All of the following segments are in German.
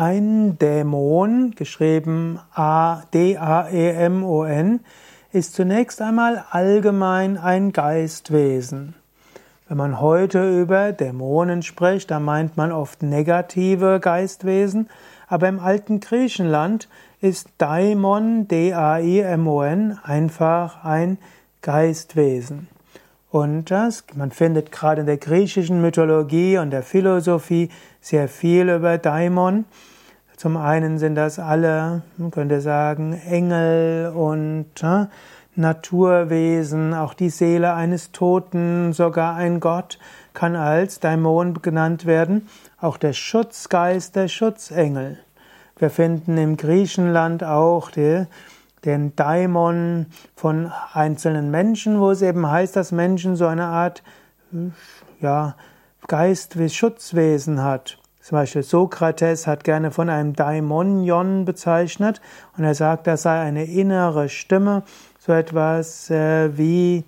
Ein Dämon, geschrieben A-D-A-E-M-O-N, ist zunächst einmal allgemein ein Geistwesen. Wenn man heute über Dämonen spricht, dann meint man oft negative Geistwesen, aber im alten Griechenland ist Daimon, D-A-I-M-O-N, einfach ein Geistwesen. Und das, man findet gerade in der griechischen Mythologie und der Philosophie sehr viel über Daimon. Zum einen sind das alle, man könnte sagen, Engel und äh, Naturwesen, auch die Seele eines Toten, sogar ein Gott kann als Daimon genannt werden, auch der Schutzgeist, der Schutzengel. Wir finden im Griechenland auch die, den Daimon von einzelnen Menschen, wo es eben heißt, dass Menschen so eine Art ja, Geist wie Schutzwesen hat. Zum Beispiel Sokrates hat gerne von einem Daimonion bezeichnet und er sagt, das sei eine innere Stimme, so etwas äh, wie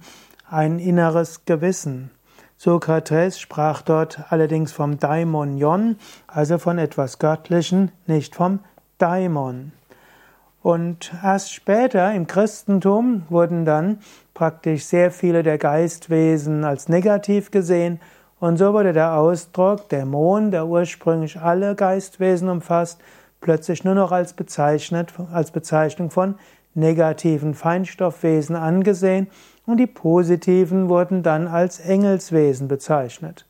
ein inneres Gewissen. Sokrates sprach dort allerdings vom Daimonion, also von etwas Göttlichen, nicht vom Daimon. Und erst später im Christentum wurden dann praktisch sehr viele der Geistwesen als negativ gesehen und so wurde der Ausdruck Dämon, der ursprünglich alle Geistwesen umfasst, plötzlich nur noch als, bezeichnet, als Bezeichnung von negativen Feinstoffwesen angesehen und die positiven wurden dann als Engelswesen bezeichnet.